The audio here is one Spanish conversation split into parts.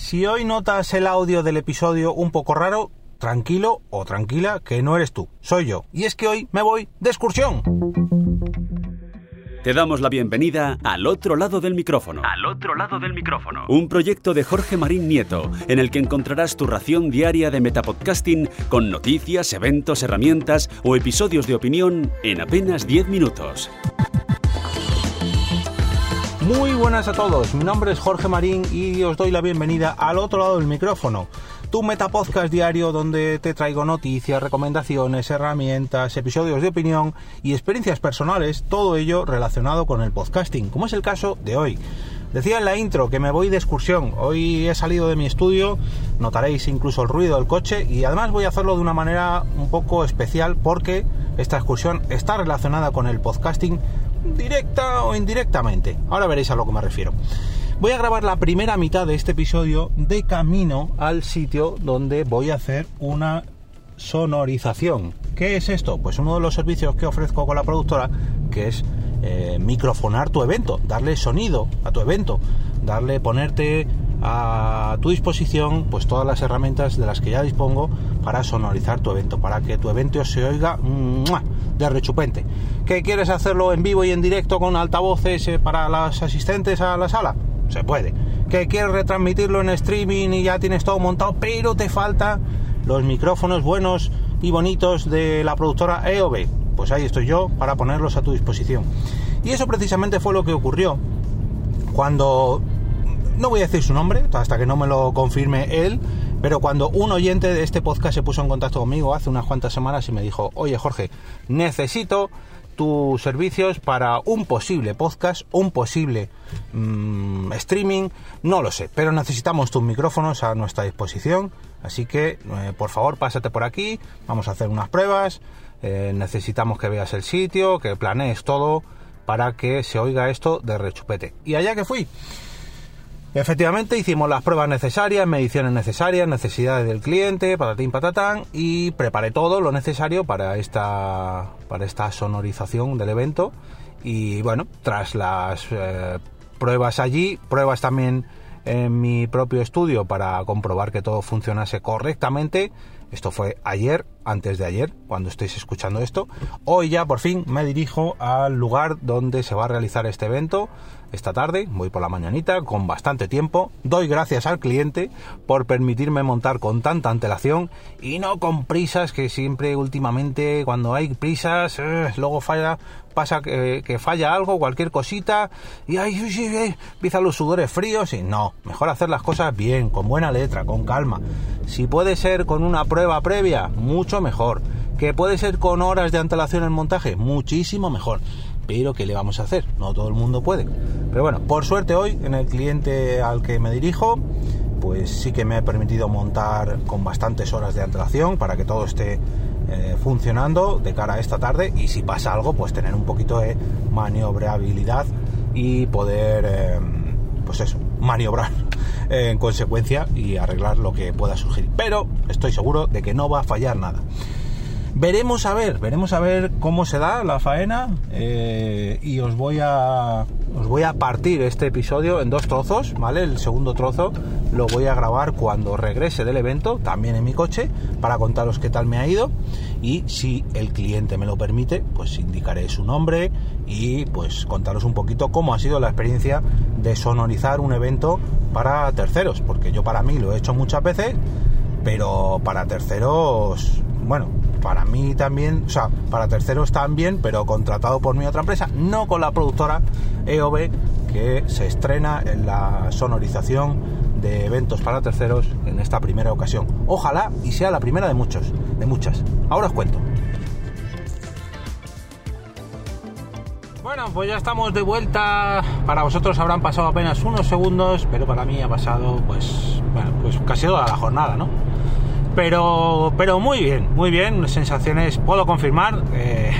Si hoy notas el audio del episodio un poco raro, tranquilo o tranquila que no eres tú, soy yo. Y es que hoy me voy de excursión. Te damos la bienvenida al otro lado del micrófono. Al otro lado del micrófono. Un proyecto de Jorge Marín Nieto, en el que encontrarás tu ración diaria de metapodcasting con noticias, eventos, herramientas o episodios de opinión en apenas 10 minutos. Muy buenas a todos, mi nombre es Jorge Marín y os doy la bienvenida al otro lado del micrófono, tu metapodcast diario donde te traigo noticias, recomendaciones, herramientas, episodios de opinión y experiencias personales, todo ello relacionado con el podcasting, como es el caso de hoy. Decía en la intro que me voy de excursión. Hoy he salido de mi estudio, notaréis incluso el ruido del coche y además voy a hacerlo de una manera un poco especial porque esta excursión está relacionada con el podcasting directa o indirectamente. Ahora veréis a lo que me refiero. Voy a grabar la primera mitad de este episodio de camino al sitio donde voy a hacer una sonorización. ¿Qué es esto? Pues uno de los servicios que ofrezco con la productora, que es eh, microfonar tu evento, darle sonido a tu evento, darle, ponerte a tu disposición pues todas las herramientas de las que ya dispongo para sonorizar tu evento, para que tu evento se oiga de rechupente. ¿Que quieres hacerlo en vivo y en directo con altavoces eh, para las asistentes a la sala? Se puede. ¿Que quieres retransmitirlo en streaming y ya tienes todo montado, pero te falta los micrófonos buenos y bonitos de la productora EOB? Pues ahí estoy yo para ponerlos a tu disposición. Y eso precisamente fue lo que ocurrió cuando no voy a decir su nombre hasta que no me lo confirme él, pero cuando un oyente de este podcast se puso en contacto conmigo hace unas cuantas semanas y me dijo, oye Jorge, necesito tus servicios para un posible podcast, un posible mm, streaming, no lo sé, pero necesitamos tus micrófonos a nuestra disposición, así que eh, por favor pásate por aquí, vamos a hacer unas pruebas, eh, necesitamos que veas el sitio, que planees todo para que se oiga esto de rechupete. Y allá que fui. Efectivamente, hicimos las pruebas necesarias, mediciones necesarias, necesidades del cliente, patatín patatán, y preparé todo lo necesario para esta, para esta sonorización del evento. Y bueno, tras las eh, pruebas allí, pruebas también en mi propio estudio para comprobar que todo funcionase correctamente. Esto fue ayer, antes de ayer, cuando estéis escuchando esto. Hoy ya por fin me dirijo al lugar donde se va a realizar este evento esta tarde, voy por la mañanita con bastante tiempo, doy gracias al cliente por permitirme montar con tanta antelación y no con prisas que siempre últimamente cuando hay prisas eh, luego falla pasa que, falla algo, cualquier cosita y ahí empiezan los sudores fríos y no, mejor hacer las cosas bien, con buena letra, con calma. Si puede ser con una prueba previa, mucho mejor. Que puede ser con horas de antelación en montaje, muchísimo mejor pero ¿qué le vamos a hacer? No todo el mundo puede. Pero bueno, por suerte hoy en el cliente al que me dirijo, pues sí que me he permitido montar con bastantes horas de antelación para que todo esté eh, funcionando de cara a esta tarde y si pasa algo, pues tener un poquito de maniobrabilidad y poder, eh, pues eso, maniobrar en consecuencia y arreglar lo que pueda surgir. Pero estoy seguro de que no va a fallar nada. Veremos a ver, veremos a ver cómo se da la faena eh, y os voy a os voy a partir este episodio en dos trozos, ¿vale? El segundo trozo lo voy a grabar cuando regrese del evento, también en mi coche, para contaros qué tal me ha ido y si el cliente me lo permite, pues indicaré su nombre y pues contaros un poquito cómo ha sido la experiencia de sonorizar un evento para terceros, porque yo para mí lo he hecho muchas veces, pero para terceros, bueno, para mí también, o sea, para terceros también, pero contratado por mi otra empresa, no con la productora EOB, que se estrena en la sonorización de eventos para terceros en esta primera ocasión. Ojalá y sea la primera de muchos, de muchas. Ahora os cuento. Bueno, pues ya estamos de vuelta. Para vosotros habrán pasado apenas unos segundos, pero para mí ha pasado, pues, bueno, pues casi toda la jornada, ¿no? Pero, pero muy bien, muy bien. Sensaciones, puedo confirmar eh,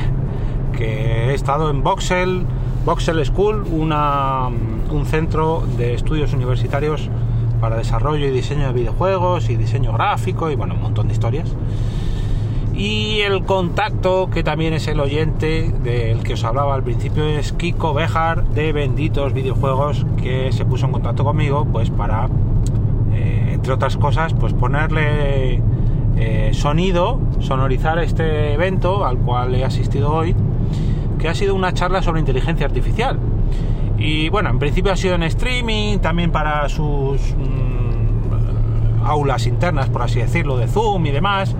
que he estado en Voxel, Voxel School, una, un centro de estudios universitarios para desarrollo y diseño de videojuegos y diseño gráfico y bueno, un montón de historias. Y el contacto, que también es el oyente del que os hablaba al principio, es Kiko Bejar de Benditos Videojuegos, que se puso en contacto conmigo pues para entre otras cosas, pues ponerle eh, sonido, sonorizar este evento al cual he asistido hoy, que ha sido una charla sobre inteligencia artificial. Y bueno, en principio ha sido en streaming, también para sus mm, aulas internas, por así decirlo, de Zoom y demás.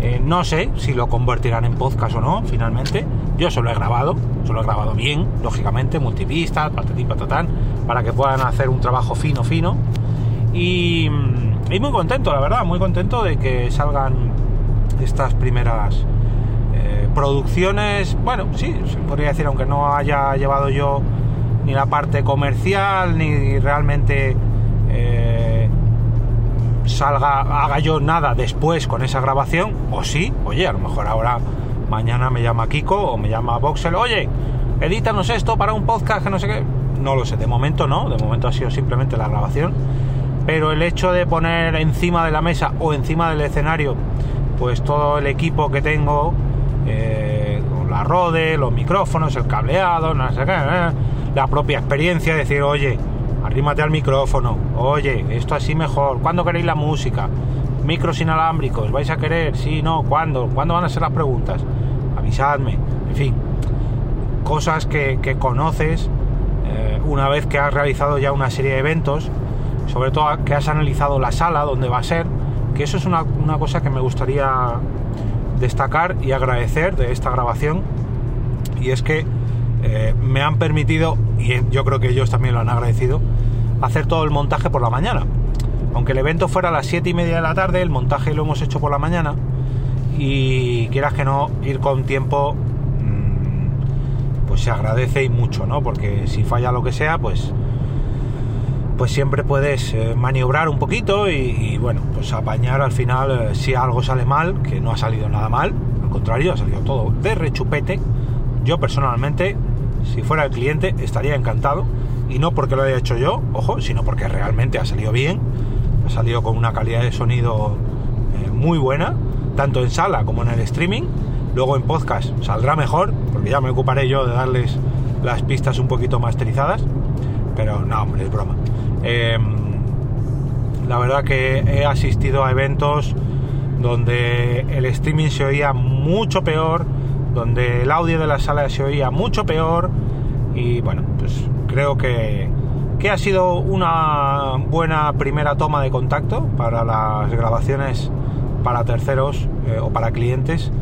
Eh, no sé si lo convertirán en podcast o no, finalmente. Yo solo he grabado, solo he grabado bien, lógicamente, multipistas, patatín, patatán, para que puedan hacer un trabajo fino, fino. Y, muy contento, la verdad, muy contento de que salgan estas primeras eh, producciones. Bueno, sí, se podría decir, aunque no haya llevado yo ni la parte comercial, ni realmente eh, salga, haga yo nada después con esa grabación, o sí, oye, a lo mejor ahora mañana me llama Kiko o me llama Voxel, oye, edítanos esto para un podcast que no sé qué. No lo sé, de momento no, de momento ha sido simplemente la grabación. Pero el hecho de poner encima de la mesa o encima del escenario, pues todo el equipo que tengo, eh, la rode, los micrófonos, el cableado, no sé qué, eh, la propia experiencia, decir, oye, arrímate al micrófono, oye, esto así mejor, ¿cuándo queréis la música? Micros inalámbricos, ¿vais a querer? Sí, no, ¿cuándo? ¿Cuándo van a ser las preguntas? Avisadme, en fin, cosas que, conoces eh, una vez que has realizado ya una serie de eventos, sobre todo que has analizado la sala donde va a ser, que eso es una, una cosa que me gustaría destacar y agradecer de esta grabación, y es que eh, me han permitido, y yo creo que ellos también lo han agradecido, hacer todo el montaje por la mañana. Aunque el evento fuera a las 7 y media de la tarde, el montaje lo hemos hecho por la mañana y quieras que no, ir con tiempo mm, pues se agradece y mucho, ¿no? Porque si falla lo que sea, pues pues siempre puedes eh, maniobrar un poquito y, bueno, pues apañar al final eh, si algo sale mal, que no ha salido nada mal, al contrario, ha salido todo de rechupete. Yo personalmente si fuera el cliente estaría encantado y no porque lo haya hecho yo, ojo, sino porque realmente ha salido bien, ha salido con una calidad de sonido eh, muy buena, tanto en sala como en el streaming. Luego en podcast saldrá mejor, porque ya me ocuparé yo de darles las pistas un poquito masterizadas. Pero no, hombre, es broma. Em, la verdad que he asistido a eventos donde el streaming se oía mucho peor, donde el audio de la sala se oía mucho peor y bueno, pues creo que, que ha sido una buena primera toma de contacto para las grabaciones para terceros eh, o para clientes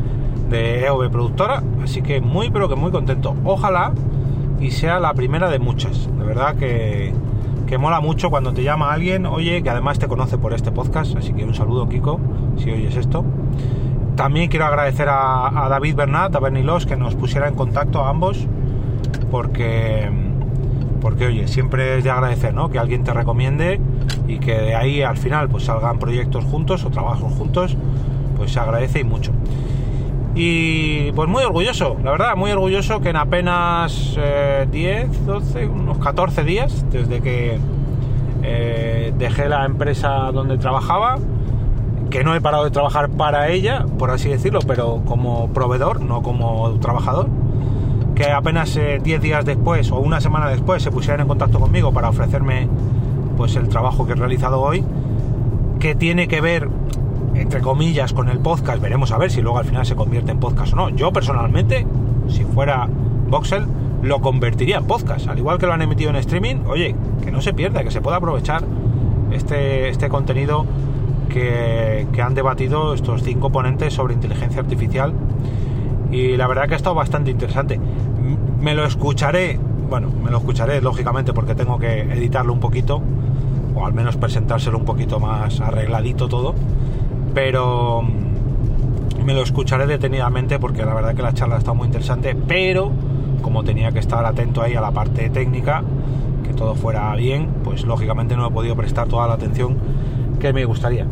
de EOB Productora, así que muy pero que muy contento. Ojalá y sea la primera de muchas. De verdad que, que mola mucho cuando te llama alguien, oye, que además te conoce por este podcast, así que un saludo Kiko, si oyes esto. También quiero agradecer a, David Bernat, a Bernilos, que nos pusiera en contacto a ambos, porque, porque oye, siempre es de agradecer, ¿no? Que alguien te recomiende y que de ahí al final pues salgan proyectos juntos o trabajos juntos, pues se agradece y mucho. Y pues muy orgulloso, la verdad, muy orgulloso que en apenas 10, 12, unos 14 días desde que eh, dejé la empresa donde trabajaba, que no he parado de trabajar para ella, por así decirlo, pero como proveedor, no como trabajador, que apenas 10 eh, días después o una semana después se pusieran en contacto conmigo para ofrecerme pues el trabajo que he realizado hoy, que tiene que ver entre comillas con el podcast, veremos a ver si luego al final se convierte en podcast o no. Yo personalmente, si fuera Voxel, lo convertiría en podcast, al igual que lo han emitido en streaming, oye, que no se pierda, que se pueda aprovechar este, este contenido que, han debatido estos cinco ponentes sobre inteligencia artificial y la verdad que ha estado bastante interesante. Me lo escucharé, bueno, me lo escucharé lógicamente porque tengo que editarlo un poquito o al menos presentárselo un poquito más arregladito todo, pero me lo escucharé detenidamente porque la verdad que la charla ha estado muy interesante, pero como tenía que estar atento ahí a la parte técnica, que todo fuera bien, pues lógicamente no he podido prestar toda la atención que me gustaría.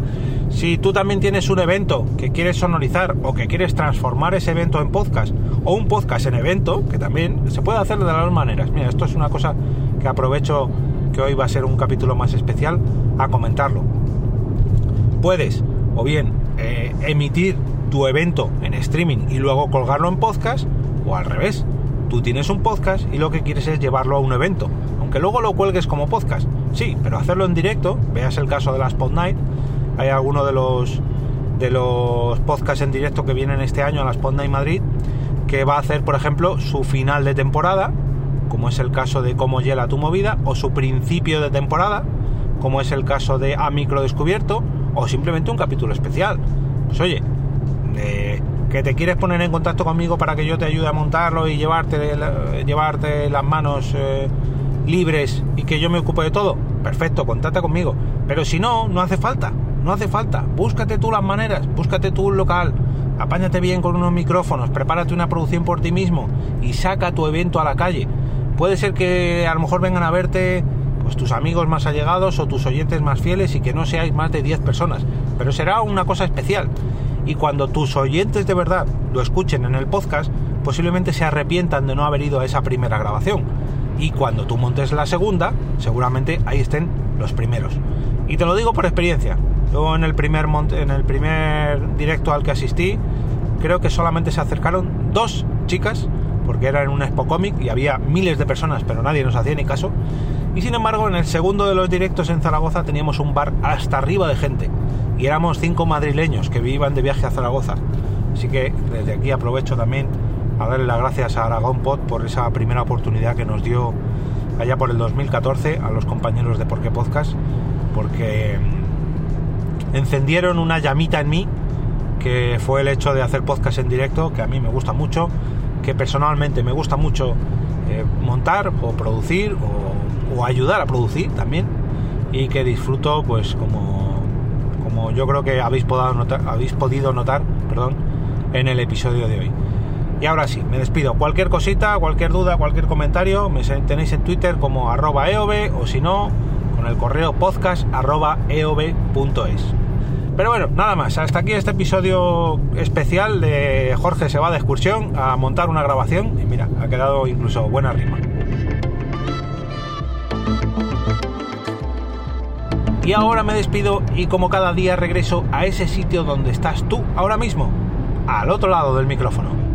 Si tú también tienes un evento que quieres sonorizar o que quieres transformar ese evento en podcast o un podcast en evento, que también se puede hacer de las dos maneras. Mira, esto es una cosa que aprovecho que hoy va a ser un capítulo más especial a comentarlo. Puedes o bien eh, emitir tu evento en streaming y luego colgarlo en podcast o al revés. Tú tienes un podcast y lo que quieres es llevarlo a un evento, aunque luego lo cuelgues como podcast. Sí, pero hacerlo en directo, veas el caso de la Spot Night, hay alguno de los de los podcasts en directo que vienen este año a la Spot Night Madrid que va a hacer, por ejemplo, su final de temporada, como es el caso de Cómo hiela tu movida, o su principio de temporada, como es el caso de A Micro Descubierto, o simplemente un capítulo especial. Pues oye, que te quieres poner en contacto conmigo para que yo te ayude a montarlo y llevarte, llevarte las manos eh, libres y que yo me ocupe de todo, perfecto, contacta conmigo. Pero si no, no hace falta, no hace falta. Búscate tú las maneras, búscate tú un local, apáñate bien con unos micrófonos, prepárate una producción por ti mismo y saca tu evento a la calle. Puede ser que a lo mejor vengan a verte pues tus amigos más allegados o tus oyentes más fieles y que no seáis más de 10 personas, pero será una cosa especial y cuando tus oyentes de verdad lo escuchen en el podcast, posiblemente se arrepientan de no haber ido a esa primera grabación. Y cuando tú montes la segunda, seguramente ahí estén los primeros. Y te lo digo por experiencia. Yo en el primer en el primer directo al que asistí, creo que solamente se acercaron dos chicas, porque era en un Expo Comic y había miles de personas, pero nadie nos hacía ni caso. Y sin embargo, en el segundo de los directos en Zaragoza teníamos un bar hasta arriba de gente y éramos cinco madrileños que vivían de viaje a Zaragoza. Así que desde aquí aprovecho también a darle las gracias a Aragón Pod por esa primera oportunidad que nos dio allá por el 2014 a los compañeros de Porqué Podcast, porque mm, encendieron una llamita en mí que fue el hecho de hacer podcast en directo, que a mí me gusta mucho, que personalmente me gusta mucho eh, montar o producir o, ayudar a producir también y que disfruto pues como como yo creo que habéis, podido notar, habéis podido notar perdón, en el episodio de hoy. Y ahora sí, me despido. Cualquier cosita, cualquier duda, cualquier comentario, me tenéis en Twitter como arroba eov o si no, con el correo podcast arroba. Pero bueno, nada más. Hasta aquí este episodio especial de Jorge se va de excursión a montar una grabación. Y mira, ha quedado incluso buena rima. Y ahora me despido y como cada día regreso a ese sitio donde estás tú ahora mismo, al otro lado del micrófono.